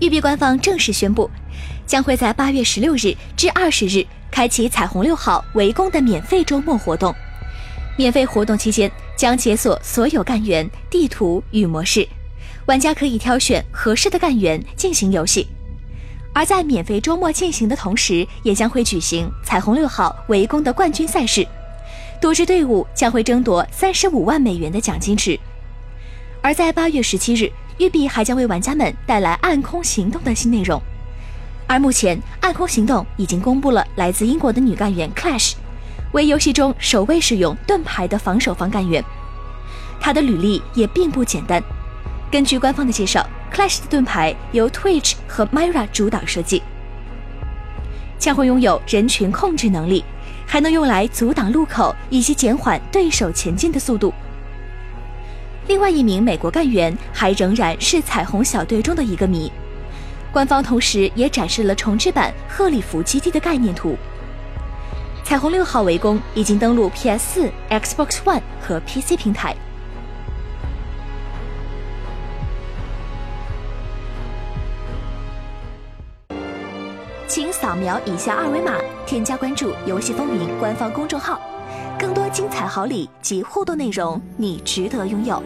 育碧官方正式宣布，将会在八月十六日至二十日开启彩虹六号围攻的免费周末活动。免费活动期间将解锁所有干员、地图与模式，玩家可以挑选合适的干员进行游戏。而在免费周末进行的同时，也将会举行彩虹六号围攻的冠军赛事，多支队伍将会争夺三十五万美元的奖金池。而在八月十七日，育碧还将为玩家们带来《暗空行动》的新内容。而目前，《暗空行动》已经公布了来自英国的女干员 Clash，为游戏中首位使用盾牌的防守方干员。她的履历也并不简单。根据官方的介绍，Clash 的盾牌由 Twitch 和 Myra 主导设计，将会拥有人群控制能力，还能用来阻挡路口以及减缓对手前进的速度。另外一名美国干员还仍然是彩虹小队中的一个谜。官方同时也展示了重置版赫里弗基地的概念图。彩虹六号围攻已经登陆 PS4、Xbox One 和 PC 平台。请扫描以下二维码，添加关注“游戏风云”官方公众号，更多精彩好礼及互动内容，你值得拥有。